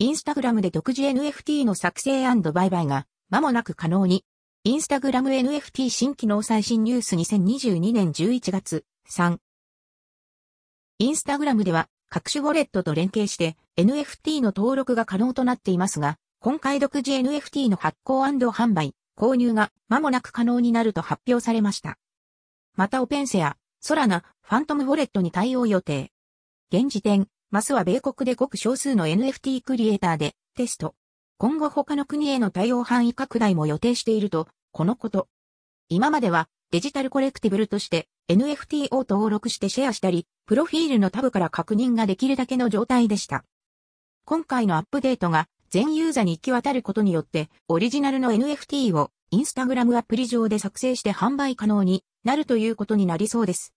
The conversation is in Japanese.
インスタグラムで独自 NFT の作成売買が間もなく可能に。インスタグラム NFT 新機能最新ニュース2022年11月3。インスタグラムでは各種ウォレットと連携して NFT の登録が可能となっていますが、今回独自 NFT の発行販売、購入が間もなく可能になると発表されました。またオペンセア、ソラナ、ファントムウォレットに対応予定。現時点、マスは米国でごく少数の NFT クリエイターでテスト。今後他の国への対応範囲拡大も予定していると、このこと。今まではデジタルコレクティブルとして NFT を登録してシェアしたり、プロフィールのタブから確認ができるだけの状態でした。今回のアップデートが全ユーザーに行き渡ることによってオリジナルの NFT をインスタグラムアプリ上で作成して販売可能になるということになりそうです。